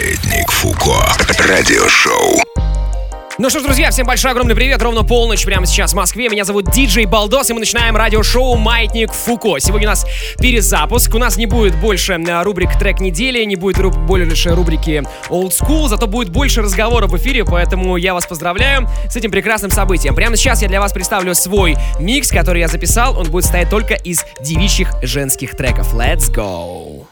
Маятник Фуко. Радиошоу. Ну что ж, друзья, всем большой огромный привет. Ровно полночь прямо сейчас в Москве. Меня зовут Диджей Балдос, и мы начинаем радиошоу «Маятник Фуко». Сегодня у нас перезапуск. У нас не будет больше э, рубрик «Трек недели», не будет руб- больше рубрики «Old School», зато будет больше разговоров в эфире, поэтому я вас поздравляю с этим прекрасным событием. Прямо сейчас я для вас представлю свой микс, который я записал. Он будет состоять только из девичьих женских треков. Let's go!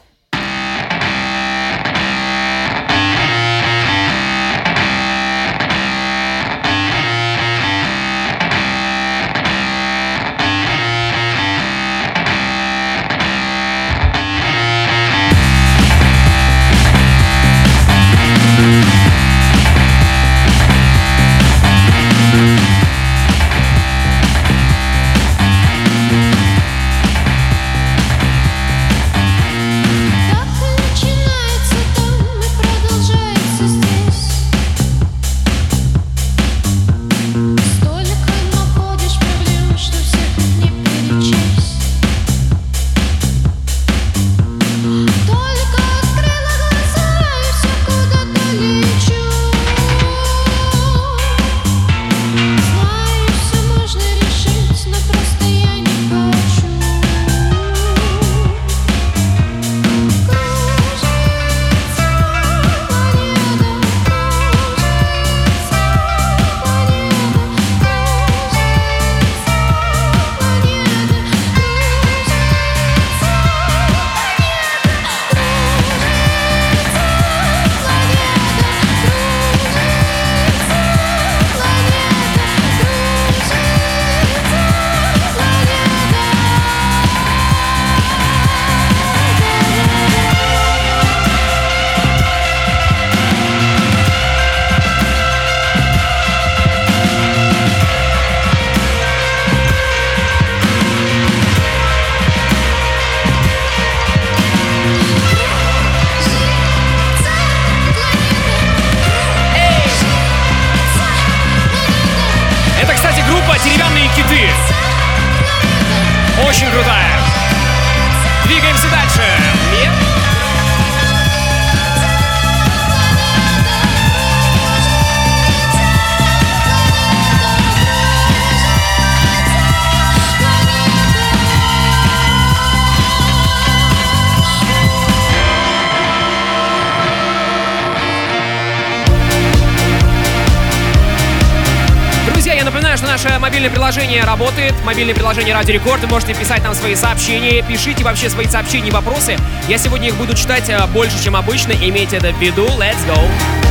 Приложение работает, мобильное приложение Радио Рекорд. Вы можете писать нам свои сообщения, пишите вообще свои сообщения и вопросы. Я сегодня их буду читать э, больше, чем обычно. Имейте это в виду. Let's go!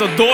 Будет певица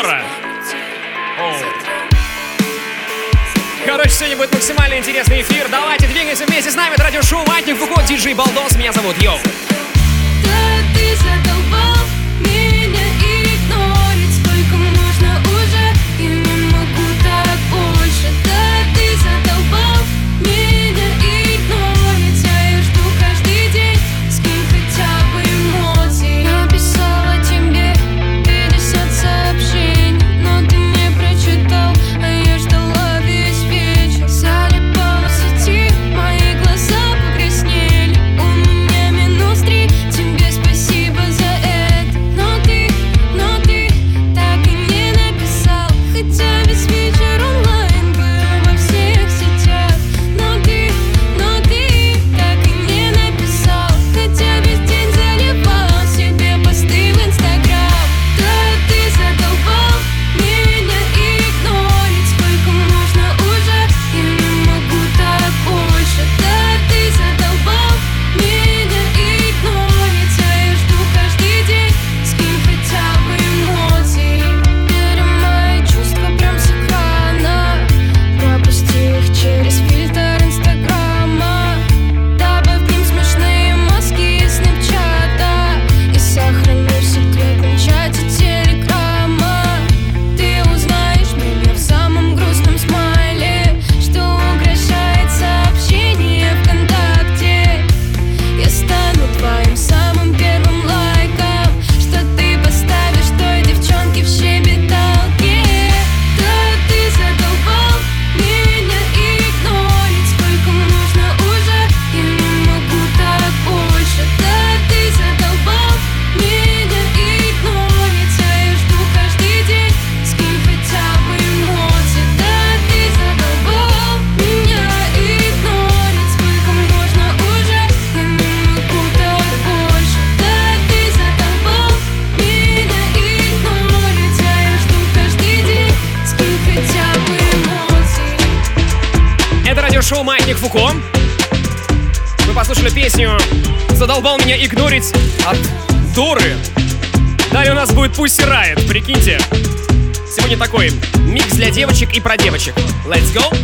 про девочек. Let's go!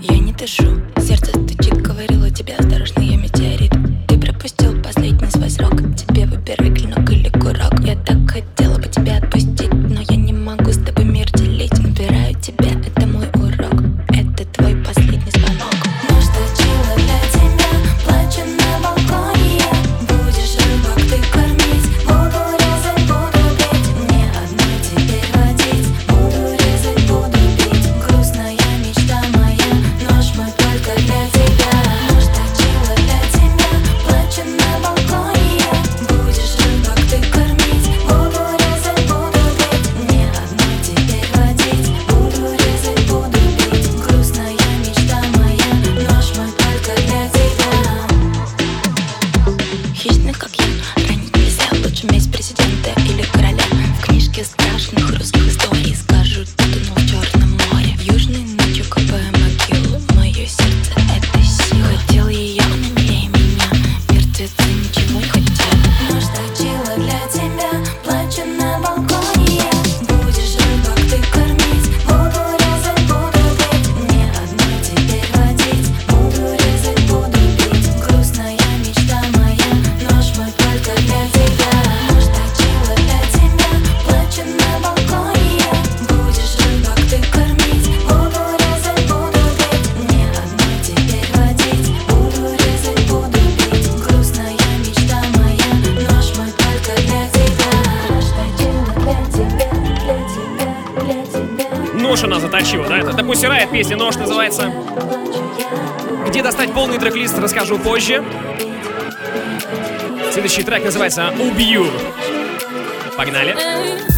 Я не дышу. Следующий трек называется «Убью». Погнали. Погнали.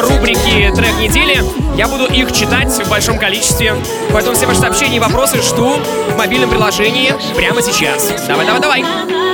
рубрики «Трек недели». Я буду их читать в большом количестве. Поэтому все ваши сообщения и вопросы жду в мобильном приложении прямо сейчас. Давай, давай, давай.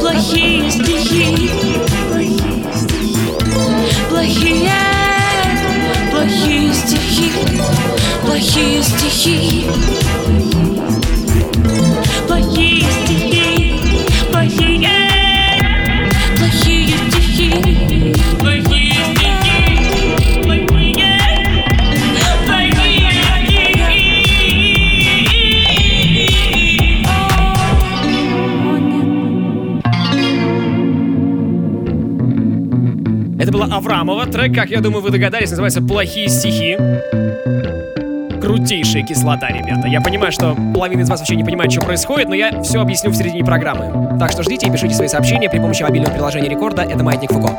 Плохие стихи, плохие, плохие стихи, плохие стихи. Аврамова. Трек, как я думаю, вы догадались, называется «Плохие стихи». Крутейшая кислота, ребята. Я понимаю, что половина из вас вообще не понимает, что происходит, но я все объясню в середине программы. Так что ждите и пишите свои сообщения при помощи мобильного приложения Рекорда. Это «Маятник Фуко».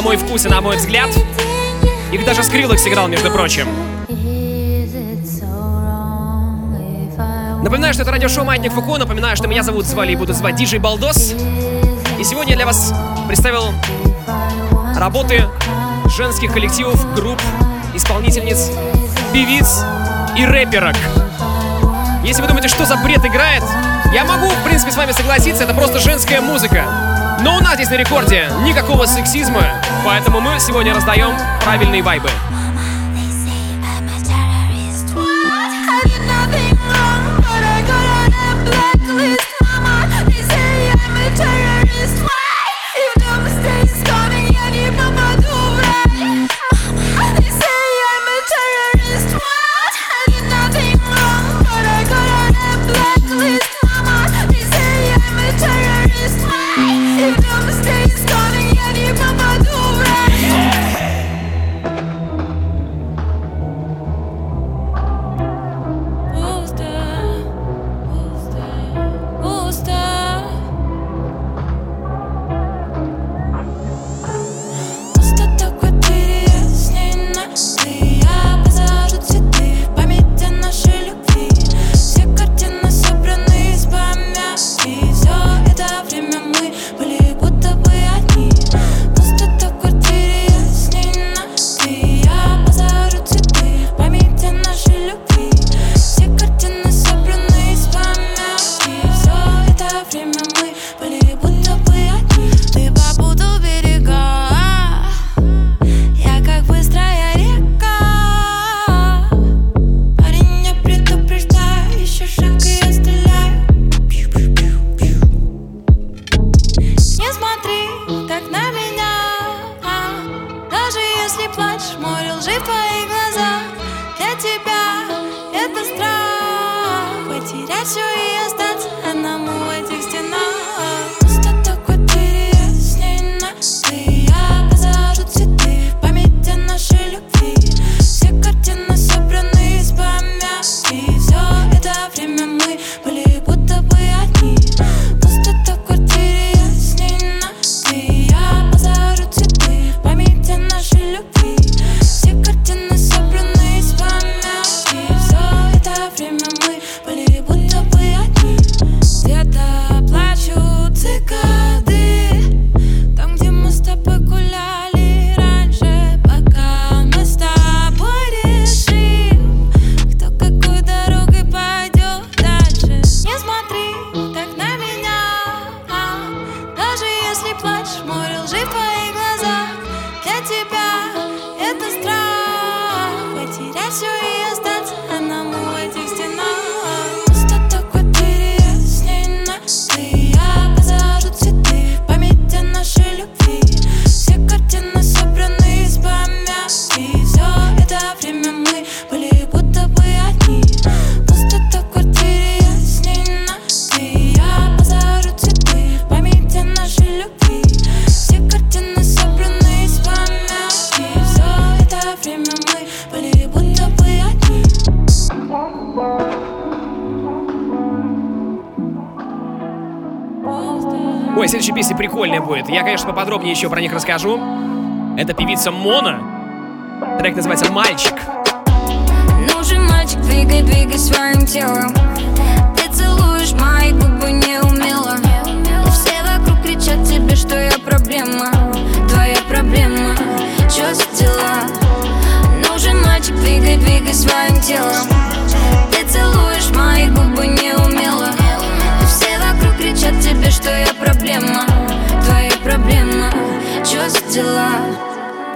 На мой вкус и на мой взгляд. Их даже Скрилок сыграл, между прочим. Напоминаю, что это радиошоу «Маятник Фуко». Напоминаю, что меня зовут, звали и буду звать Диджей Балдос. И сегодня я для вас представил работы женских коллективов, групп, исполнительниц, певиц и рэперок. Если вы думаете, что за бред играет, я могу, в принципе, с вами согласиться, это просто женская музыка. Но у нас здесь на рекорде никакого сексизма, поэтому мы сегодня раздаем правильные вайбы. Поподробнее еще про них расскажу. Это певица Мона. Трек называется «Мальчик». Дела?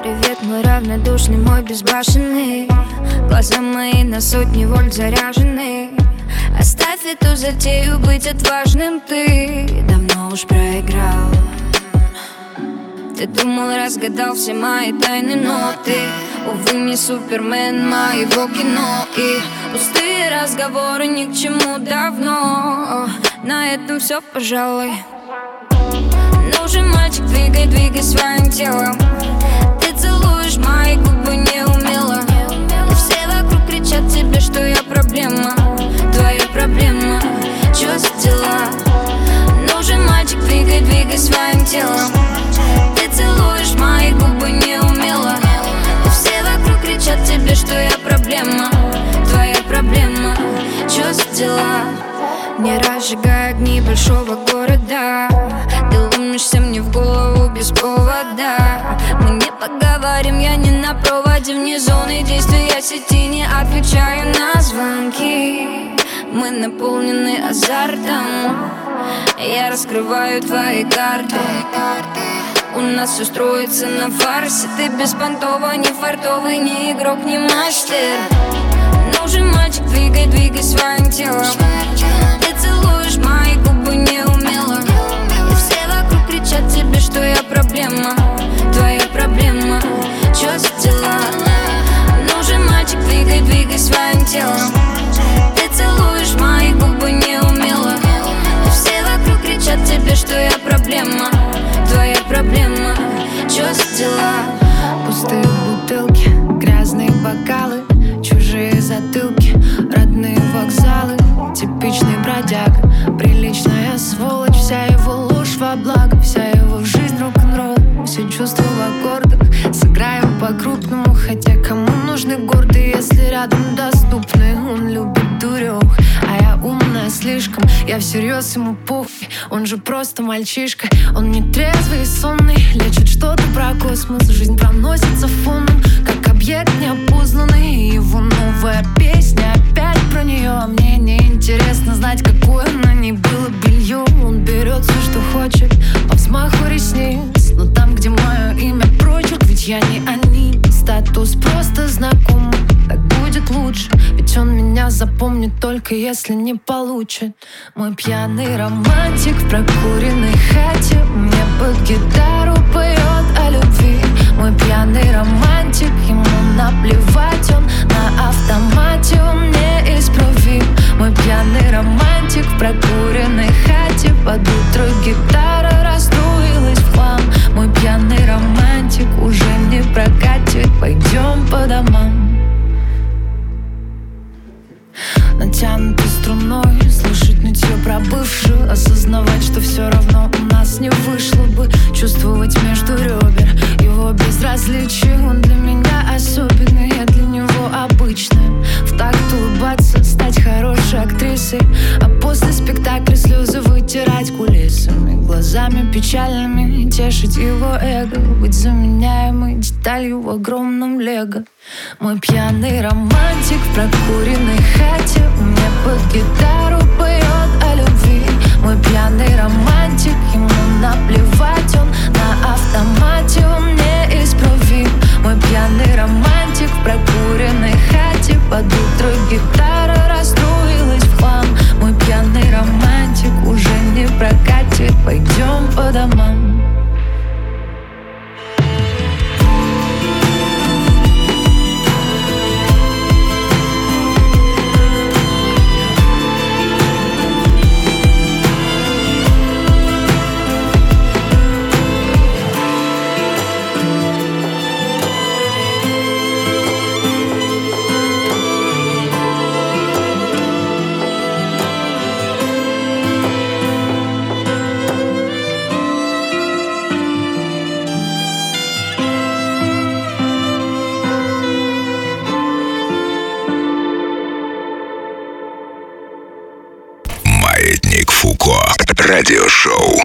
Привет, мой равнодушный, мой безбашенный. Глаза мои на сотни вольт заряжены. Оставь эту затею быть отважным Ты. Давно уж проиграл. Ты думал, разгадал все мои тайны, но ты Увы, не супермен моего кино. И пустые разговоры ни к чему давно. На этом все, пожалуй Нужен мальчик, двигай, двигай своим телом. Ты целуешь мои губы неумело. И все вокруг кричат тебе, что я проблема. Твоя проблема, чё за дела? Нужен мальчик, двигай, двигай своим телом. Ты целуешь мои губы неумело. И все вокруг кричат тебе, что я проблема. Твоя проблема, чё за дела? Не разжигая огни большого города. Ты ломишься мне в голову без повода. Мы не поговорим, я не на проводе. Вне зоны действия сети Не отвечаю на звонки. Мы наполнены азартом. Я раскрываю твои карты. У нас все строится на фарсе. Ты беспонтово, не фартовый, не игрок, не мастер. Нужен мальчик, двигай, двигай своим телом проблема Твоя проблема, чё за дела? Нужен мальчик, двигай, двигай своим телом. Ты целуешь мои губы неумело. И все вокруг кричат тебе, что я проблема Твоя проблема, чё за дела? Пустые бутылки, грязные бокалы Чужие затылки, родные вокзалы Типичный бродяга, всерьез ему похуй, он же просто мальчишка Он не трезвый и сонный, лечит что-то про космос Жизнь проносится фоном, как объект неопознанный И Его новая песня опять про нее А мне не интересно знать, какое на ней было белье Он берет все, что хочет, по взмаху ресниц. Но там, где мое имя прочерк, ведь я не они. Статус просто знакомый, будет лучше. Ведь он меня запомнит только если не получит. Мой пьяный романтик в прокуренной хате. Мне под гитару поет о любви. Мой пьяный романтик, ему наплевать. Он на автомате, он неисправим Мой пьяный романтик в прокуренной хате. Под утро гитара расстроилась в хлам. Мой пьяный романтик уже не прокатит. Пойдем по домам Натянутой струной Слышать нытье про бывшую Осознавать, что все равно у нас не вышло бы Чувствовать между ребер Его безразличие. Он для меня особенный, я для него обычная В такт улыбаться, стать хорошей актрисой. А после спектакля слезы вытирать кулисами. Глазами печальными тешить его эго. Быть заменяемой деталью в огромном лего. Мой пьяный романтик в прокуренной хате. Мне под гитару поет о любви. Мой пьяный романтик, ему наплевать Он на автомате,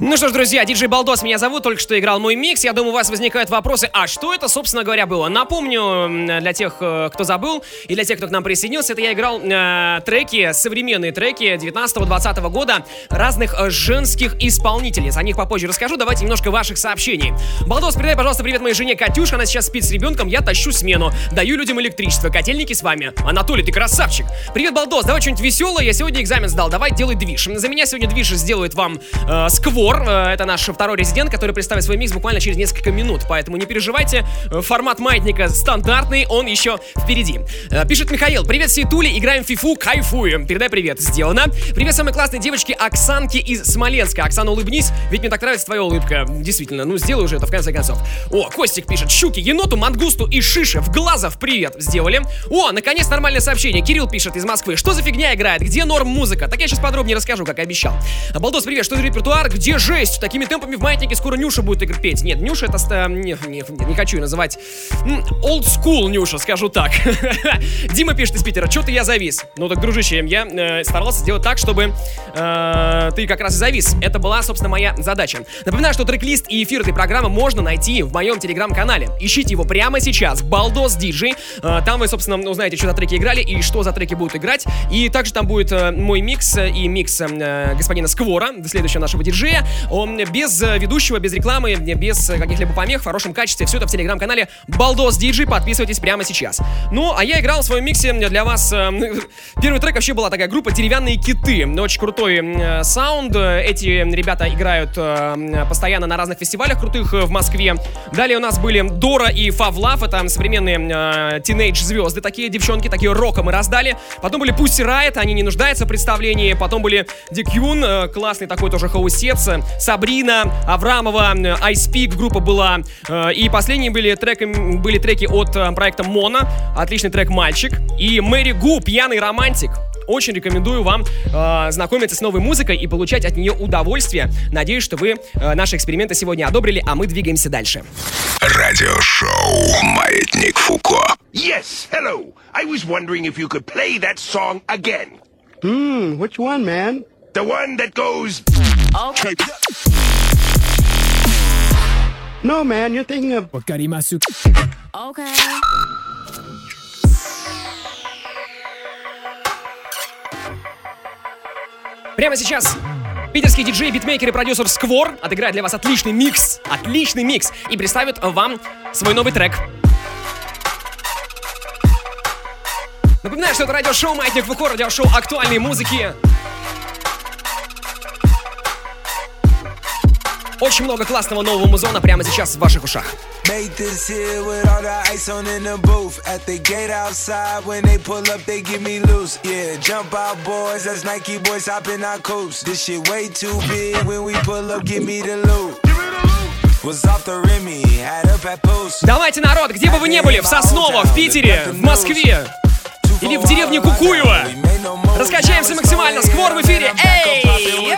Ну что ж, друзья, диджей Балдос меня зовут, только что играл мой микс. Я думаю, у вас возникают вопросы, а что это, собственно говоря, было? Напомню, для тех, э, кто забыл, и для тех, кто к нам присоединился, это я играл э, треки, современные треки 19-20 года разных э, женских исполнителей. О них попозже расскажу, давайте немножко ваших сообщений. Балдос, передай, пожалуйста, привет моей жене Катюше, она сейчас спит с ребенком, я тащу смену, даю людям электричество, котельники с вами. Анатолий, ты красавчик. Привет, Балдос, давай что-нибудь веселое, я сегодня экзамен сдал, давай делай движ. За меня сегодня движ сделает вам э, Сквор, э, это наш второй резидент, который представит свой микс буквально через несколько минут, поэтому не переживайте, э, формат маятника стандартный, он еще впереди. Э, пишет Михаил, привет, Ситули, играем в фифу, кайфуем. Передай привет, сделано. Привет самой классной девочке Оксанке из Смоленска. Оксана, улыбнись, ведь мне так нравится твоя улыбка. Действительно, ну сделай уже это в конце концов. О, Костик пишет, щуки, еноту, мангусту и шише в глазов привет, сделали. О, наконец нормальное сообщение. Кирилл пишет из Москвы, что за фигня играет, где норм музыка? Так я сейчас подробнее расскажу как и обещал. Балдос, привет, что за репертуар? Где жесть? Такими темпами в маятнике скоро Нюша будет играть петь. Нет, Нюша это... ста- Не, не, не хочу ее называть. Old school Нюша, скажу так. Дима пишет из Питера, что ты я завис? Ну так, дружище, я э, старался сделать так, чтобы э, ты как раз и завис. Это была, собственно, моя задача. Напоминаю, что трек-лист и эфир этой программы можно найти в моем телеграм-канале. Ищите его прямо сейчас. Балдос Диджей. Э, Там вы, собственно, узнаете, что за треки играли и что за треки будут играть. И также там будет э, мой микс и микс э, господина Сквора, следующего нашего диджея. Он без э, ведущего, без рекламы, без каких-либо помех, в хорошем качестве. Все это в телеграм-канале Балдос Диджей. Подписывайтесь прямо сейчас. Ну, а я играл в своем миксе для вас. э, Первый трек вообще была такая группа «Деревянные киты». Очень крутой э, саунд. Эти ребята играют постоянно на разных фестивалях крутых в Москве. Далее у нас были Дора и Фавлав. Это современные teenage-звезды. Такие девчонки, такие рока мы раздали. Потом были Pussy Riot, они не нуждаются в представлении. Потом были Дикюн, классный такой тоже хаусец. Сабрина, Аврамова, э, Ice Peak группа была. Э, И последние были, треки, были треки от э, проекта Мона. Отличный трек «Мальчик». И Мэри Гу, «Пьяный романтик». Очень рекомендую вам э, знакомиться с новой музыкой и получать от нее удовольствие. Надеюсь, что вы э, наши эксперименты сегодня одобрили, а мы двигаемся дальше. Радиошоу «Маятник Фуко». Yes, hello. I was wondering if you could play that song again. Hmm, which one, man? The one that goes. No, man, you're thinking of. Okay. Прямо сейчас питерский диджей, битмейкер и продюсер Сквор отыграет для вас отличный микс, отличный микс, и представит вам свой новый трек. Напоминаю, что это радиошоу «Маятник Фуко», радиошоу актуальной музыки. Очень много классного нового музона прямо сейчас в ваших ушах. Made this here with all the ice on in the booth. At the gate outside, when they pull up, they give me loose. Yeah, jump out, boys. That's Nike boys hopping our coops. This shit way too big. When we pull up, give me the loot. Was off the Remy, had up at post. Давайте, народ, где бы вы ни были, в Сосново, в Питере, в Москве, или в деревне Кукуево. Раскачаемся максимально. Сквор в эфире. Эй!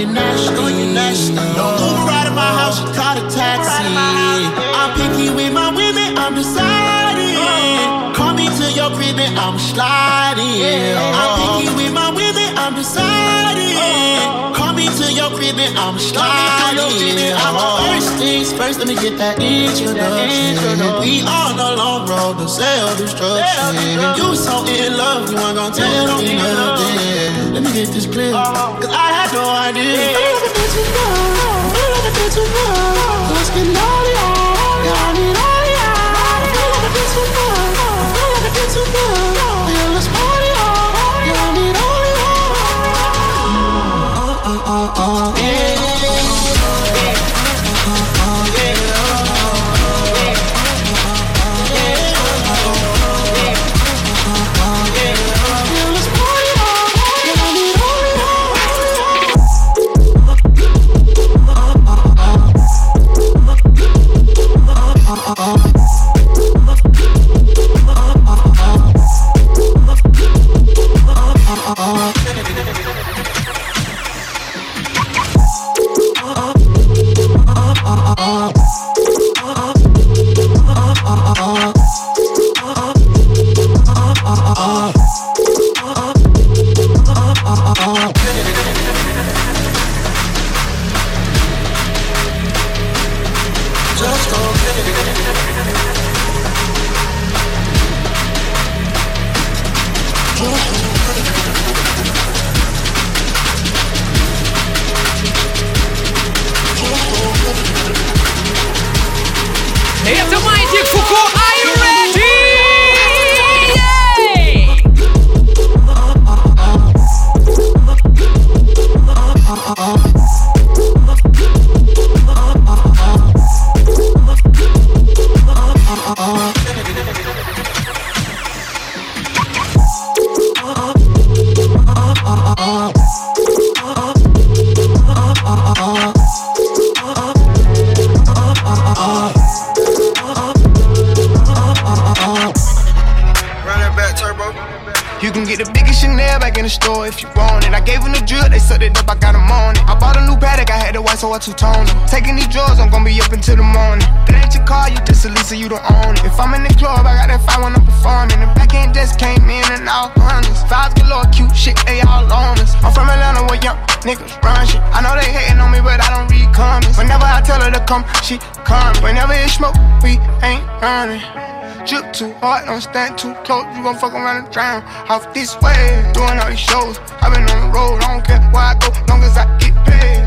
you're nasty. Know you're nasty. Don't Uber right at my house, you call a taxi. I'm picky with my women, I'm deciding. Call me to your crib and I'm sliding. I'm picky with my women, I'm deciding. Call me to your crib and I'm sliding. I'm first, let me get that introduction. We on the long road to self-destruction. And you so in love, you ain't gonna tell me nothing. Let me get this clear, uh-huh. cause I had no idea. Y'all need all y'all. Yeah, let's party, y'all need all y'all. Uh, uh, uh, yeah. Two-toned them. Taking these drugs, I'm gonna be up until the morning. That ain't your car, you just a Lisa, you don't own it. If I'm in the club, I got that fire when I'm performing. The back end just came in and all hundreds. Fives galore, cute shit, they all on us. I'm from Atlanta where young niggas run shit. I know they hating on me, but I don't read comments. Whenever I tell her to come, she come. Whenever it's smoke, we ain't running. Drip too hard, don't stand too close. You gon' fuck around and drown. Off this way, doing all these shows. i been on the road, I don't care where I go, long as I get paid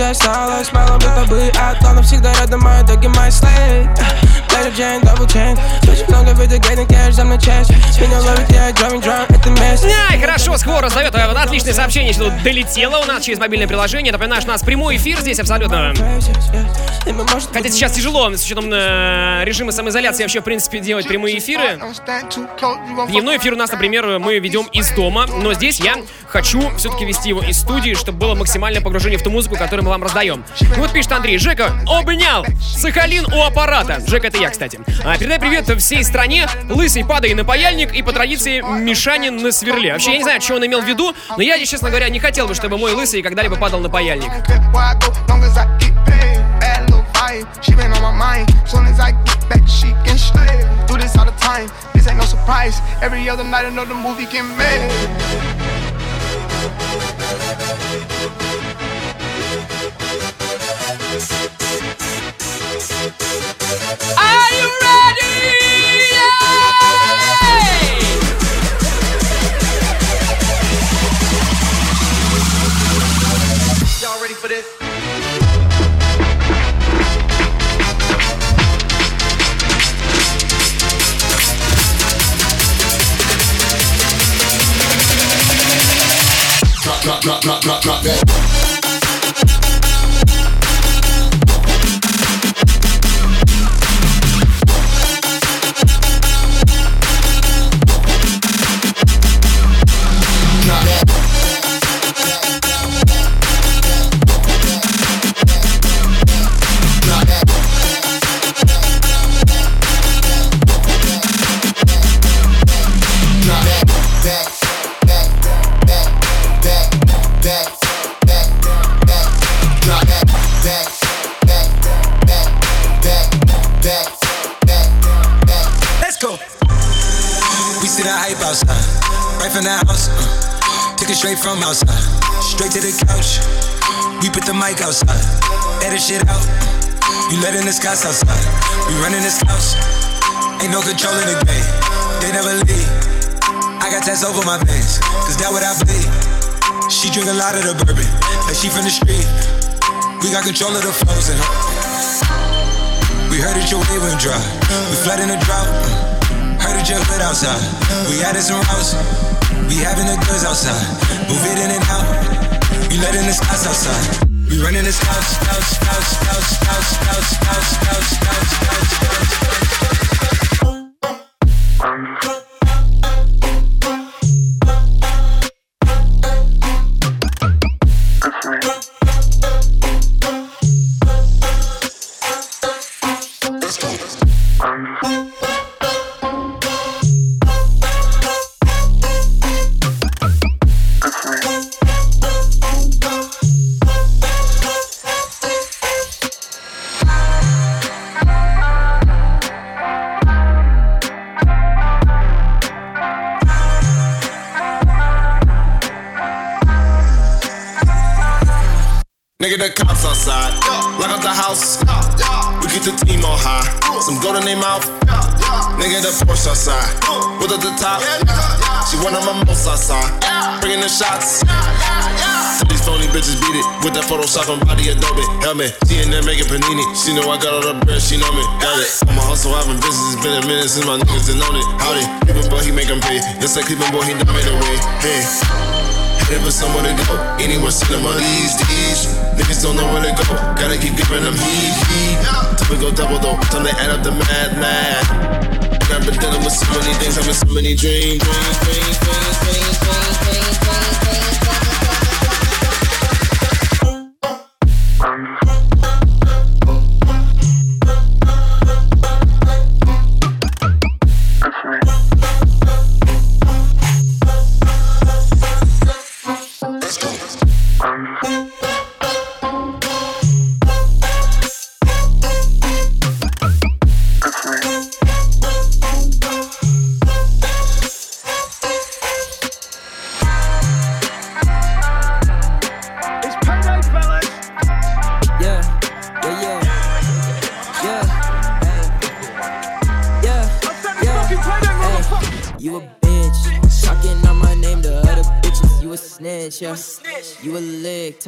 Осталось Мало быть, но бы одно навсегда рядом мои доги, мои слей Better chain, double chain Очень много видео, getting cash, за мной честь Меня ловит, я driving drunk, это месть Ай, хорошо, скоро раздает отличное сообщение, что долетело у нас через мобильное приложение. Напоминаю, что у нас прямой эфир здесь абсолютно. Хотя сейчас тяжело с учетом э, режима самоизоляции вообще, в принципе, делать прямые эфиры. Дневной эфир у нас, например, мы ведем из дома, но здесь я хочу все-таки вести его из студии, чтобы было максимальное погружение в ту музыку, которую мы вам раздаем. Вот пишет Андрей, Жека обнял, Сахалин у аппарата. Жека, это я, кстати. А, передай привет всей стране, лысый падай на паяльник и по традиции Мишанин на сверле. Вообще, я не знаю, что он имел в виду, но я, честно говоря, не хотел бы, чтобы мой лысый когда-либо падал на паяльник. She been on my mind. Soon as I get back, she can stay. Do this all the time. This ain't no surprise. Every other night, another movie get made. Are drop, drop, drop, drop, drop that. From outside, straight to the couch. We put the mic outside, edit shit out. You letting the scouts outside, we running this house. Ain't no control in the game, they never leave. I got tats over my veins, cause that what I bleed. She drink a lot of the bourbon, like she from the street. We got control of the flows and. We heard that your wave went dry. We flood in the drought. Heard that your hood outside. We added some routes. We having the goods outside. Move it in and out. We letting the scouts outside. We running the scouts, scouts, scouts, scouts, scouts, scouts, scouts, scouts, scouts, scouts, scouts. somebody adobe, help me. In there making panini. She know I got all the bread, she know me, got it. I'm a hustle, I've been been a minute since my niggas done on it. Howdy, boy, he make him pay. Just like boy, he done made. Hey. Headed for somewhere to go. Anywhere, send them on these, these. Niggas don't know where to go. Gotta keep giving them heat, heat. Time go double though. Time to add up the mad, mad. I've been dealing with so many things, having so many dreams, dreams, dreams, dreams, dreams, dreams, dreams.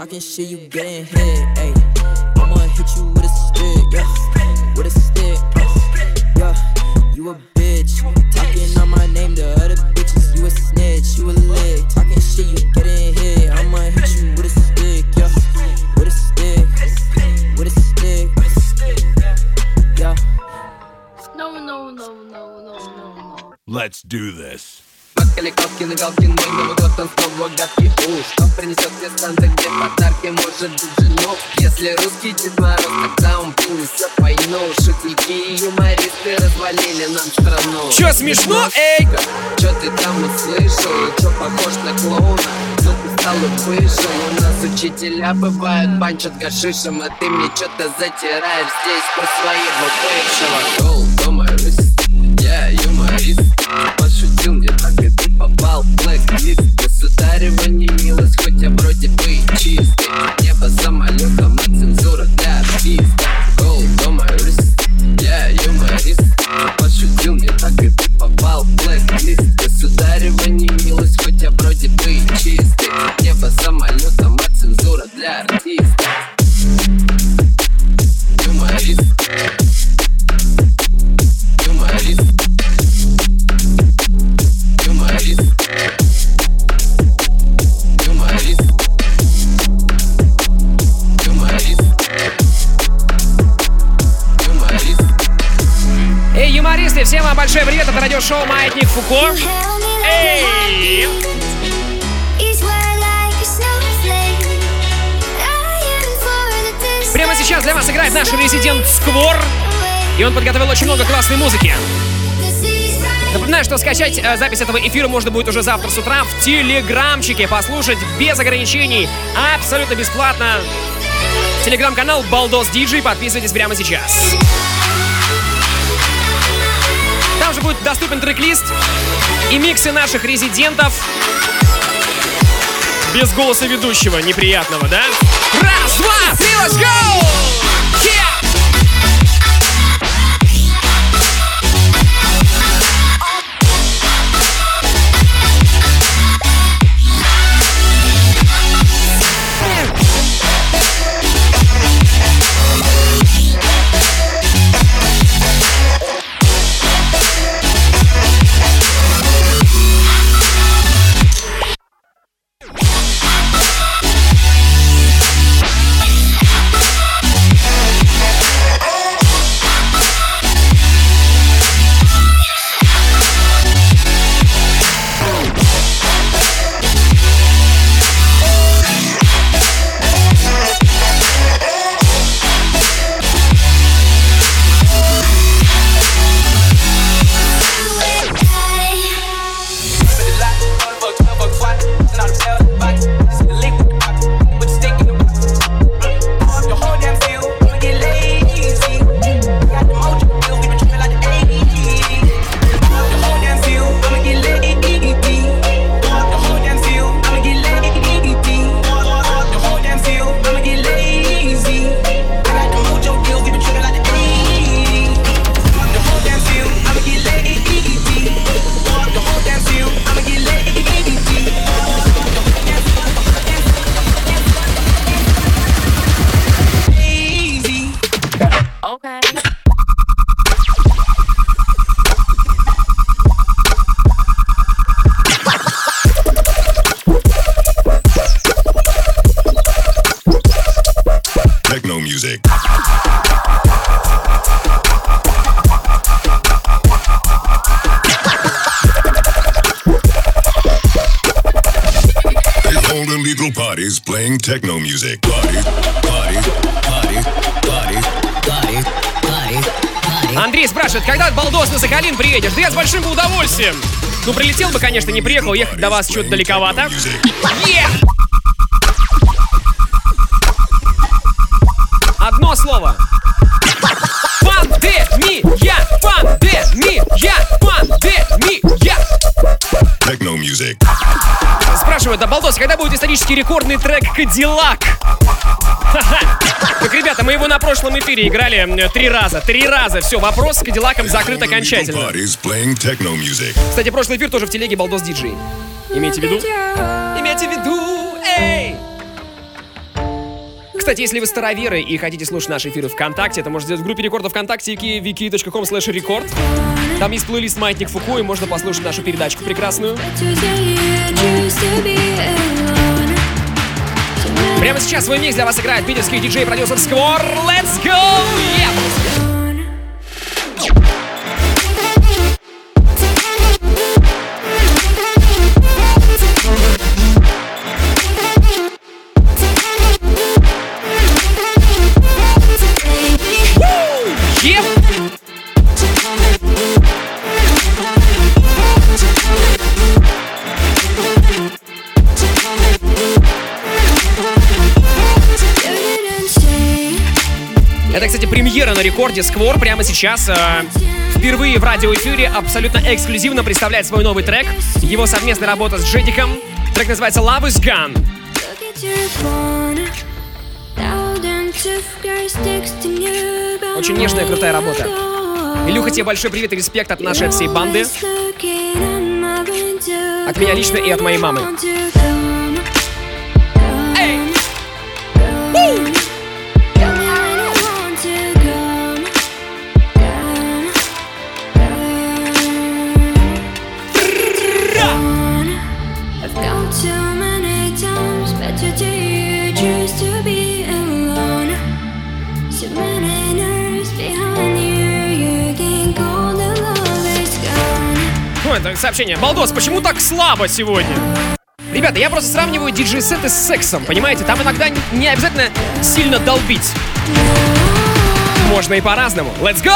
Talking shit, you getting hit. Hey, I'ma hit you with a stick, yeah. With a stick, uh, yeah. You a bitch. Talking on my name to other bitches. You a snitch. You a lick. Talking shit, you getting hit. I'ma hit you with a stick, yeah. With a stick. With a stick. Yeah. No, no, no, no, no, no, no. Let's do this. Может быть жену Если русский Дед Мороз, тогда он принесет войну Шутники и юмористы развалили нам страну. Чё, смешно, эй? Чё ты там услышал, чё похож на клоуна? Ты стал и вышел, у нас учителя бывают банчат гашишем А ты мне чё-то затираешь здесь про своего бывшего. Гол, дома, я юморист. Пошутил мне так и ты попал в блэк-лист Государева не милость, хоть я вроде бы чистый. Небо самолетом, и он подготовил очень много классной музыки. Напоминаю, что скачать э, запись этого эфира можно будет уже завтра с утра в Телеграмчике, послушать без ограничений, абсолютно бесплатно. Телеграм-канал Балдос Диджей, подписывайтесь прямо сейчас. Там же будет доступен трек-лист и миксы наших резидентов без голоса ведущего неприятного, да? Раз, два, три, let's go! Ну, прилетел бы, конечно, не приехал, ехать до вас что-то далековато. Е! Одно слово. Пандемия! Пандемия! Пандемия! Techno music. Спрашивают, да, Балдос, когда будет исторический рекордный трек «Кадиллак»? Так, ребята, мы его на прошлом эфире играли три раза. Три раза. Все, вопрос с Кадиллаком закрыт окончательно. Parties playing techno music. Кстати, прошлый эфир тоже в телеге Балдос Диджей. Имейте в виду. Имейте в виду. Эй! Кстати, если вы староверы и хотите слушать наши эфиры ВКонтакте, это можно сделать в группе рекордов ВКонтакте wiki.com slash record. Там есть плейлист «Маятник Фуку», и можно послушать нашу передачку прекрасную. Прямо сейчас свой микс для вас играет питерский диджей-продюсер Сквор. Let's go! Yeah! Это, кстати, премьера на рекорде Сквор прямо сейчас. э, впервые в радиоэфире абсолютно эксклюзивно представляет свой новый трек. Его совместная работа с Джедиком. Трек называется Love is Gone. Очень нежная, крутая работа. Илюха, тебе большой привет и респект от нашей всей банды. От меня лично и от моей мамы. Сообщение. Балдос, почему так слабо сегодня? Ребята, я просто сравниваю диджей-сеты с сексом, понимаете? Там иногда не- обязательно сильно долбить. Можно и по-разному. Let's go!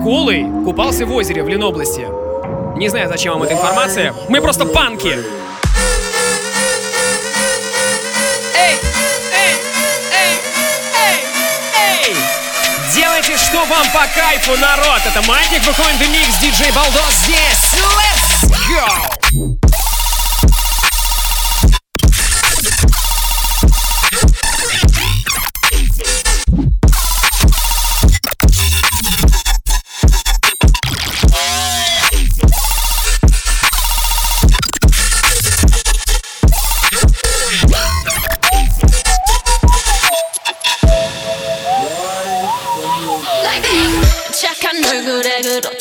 Голый купался в озере в Ленобласти. Не знаю, зачем вам эта информация. Мы просто панки. Делайте, что вам по кайфу, народ! Это Маятник, выходит в микс, диджей Балдос здесь! Let's go!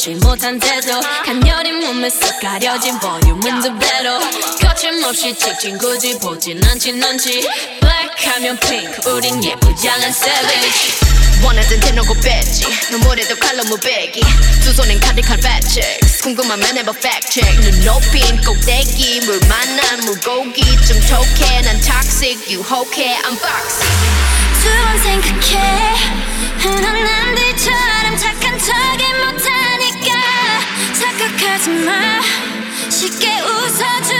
그렇지 못한 태도 간녀린 몸에 쓱 가려진 볼륨은 두 배로 거침없이 찍진 굳이 보진 않진 않지. Black 하면 pink 우린 예쁘장한 savage. 원하던 대놓고 뺐지. 눈물에도 칼로 무배기. 두 손엔 카디칼 배치 궁금하면 해봐 check. 눈 높인 꼭대기 물 만난 물고기. 좀 톡해 난 toxic 유혹해 I'm foxy. 두번 생각해. 흔한 남들처럼 착한 착각 하지 마. 쉽게 웃어주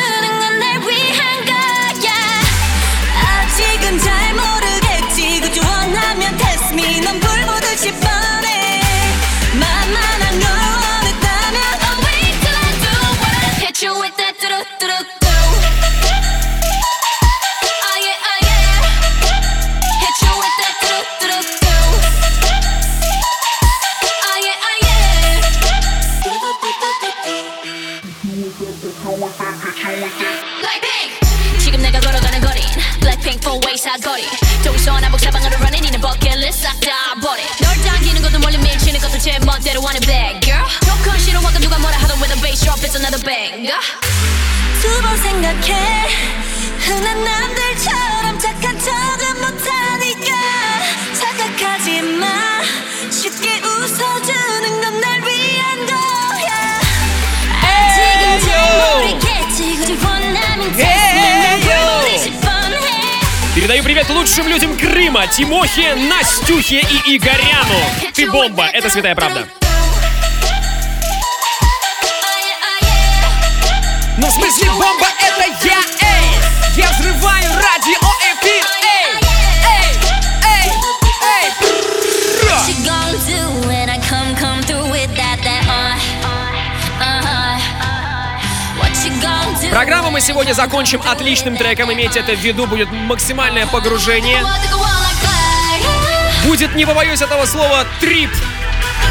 привет лучшим людям Крыма, Тимохе, Настюхе и Игоряну. Ты бомба, это святая правда. Мы сегодня закончим отличным треком. Имейте это в виду, будет максимальное погружение. Будет, не побоюсь этого слова, трип.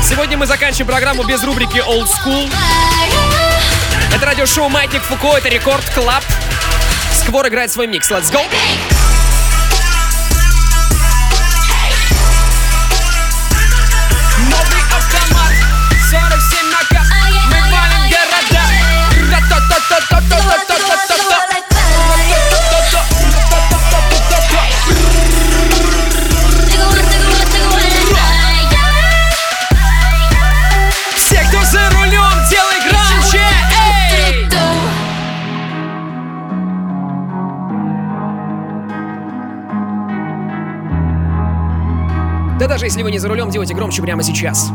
Сегодня мы заканчиваем программу без рубрики Old School. Это радиошоу Маятник Фуко, это Record Club. Сквор играет свой микс. Let's go! Новый не за рулем, делайте громче прямо сейчас.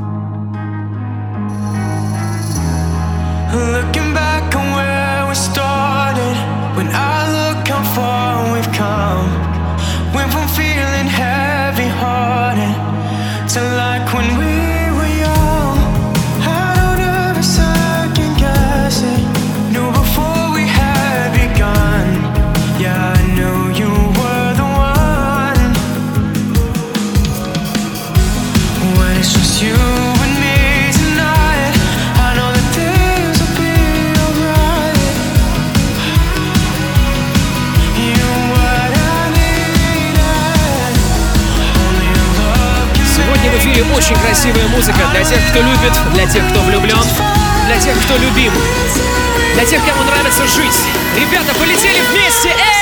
Музыка для тех, кто любит, для тех, кто влюблен, для тех, кто любим, для тех, кому нравится жить. Ребята, полетели вместе! Эй!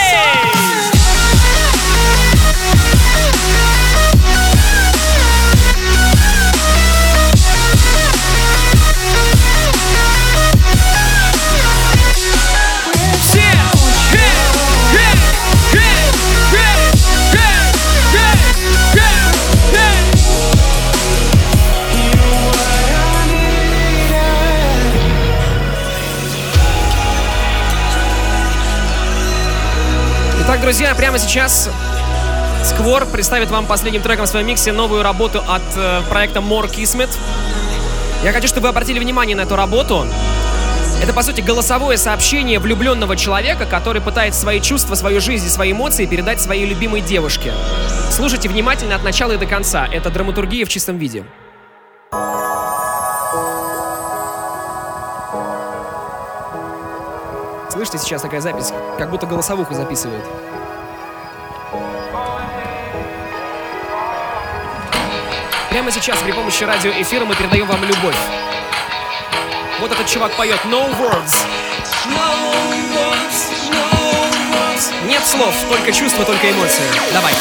Итак, друзья, прямо сейчас Сквор представит вам последним треком в своем миксе новую работу от э, проекта More Kismet. Я хочу, чтобы вы обратили внимание на эту работу. Это, по сути, голосовое сообщение влюбленного человека, который пытается свои чувства, свою жизнь и свои эмоции передать своей любимой девушке. Слушайте внимательно от начала и до конца. Это драматургия в чистом виде. Слышите, сейчас такая запись, как будто голосовуху записывают. Прямо сейчас при помощи радиоэфира мы передаем вам любовь. Вот этот чувак поет No words. Нет слов, только чувства, только эмоции. Давай.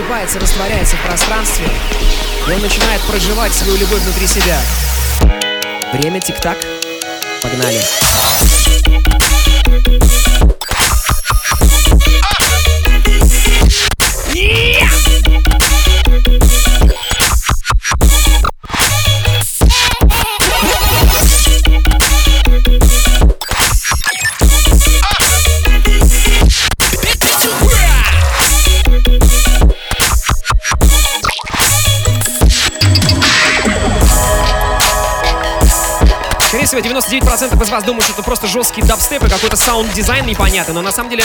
Рассыпается, растворяется в пространстве. И он начинает проживать свою любовь внутри себя. Время тик-так. Погнали. Всего, 99% из вас думают, что это просто жесткий дабстеп и какой-то саунд-дизайн непонятный, но на самом деле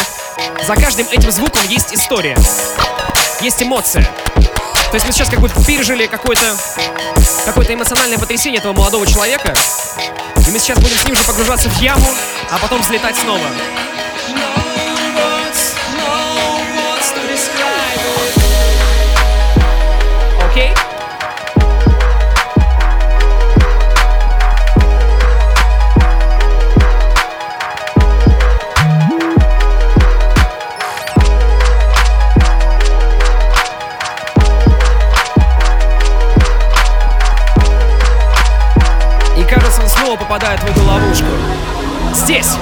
за каждым этим звуком есть история, есть эмоция. То есть мы сейчас как бы пережили какое-то какое-то эмоциональное потрясение этого молодого человека, и мы сейчас будем с ним же погружаться в яму, а потом взлетать снова. Окей? И попадает в эту ловушку. Здесь!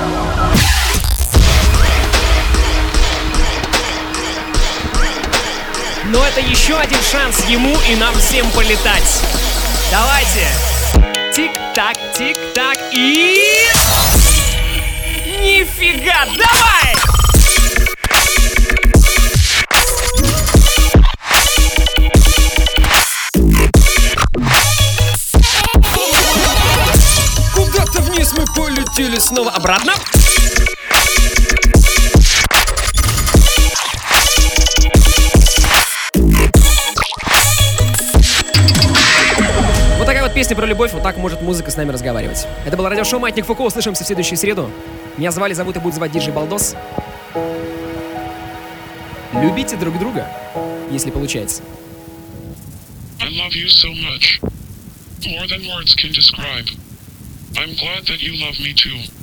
Но это еще один шанс ему и нам всем полетать. Давайте! Тик-так, тик-так и... Нифига! Давай! Полетели снова. Обратно? Вот такая вот песня про любовь, вот так может музыка с нами разговаривать. Это было радиошоу Маятник Фуко, услышимся в следующую среду. Меня звали, зовут и будет звать Диджей Балдос. Любите друг друга, если получается. I love you so much. More than words can describe. I'm glad that you love me too.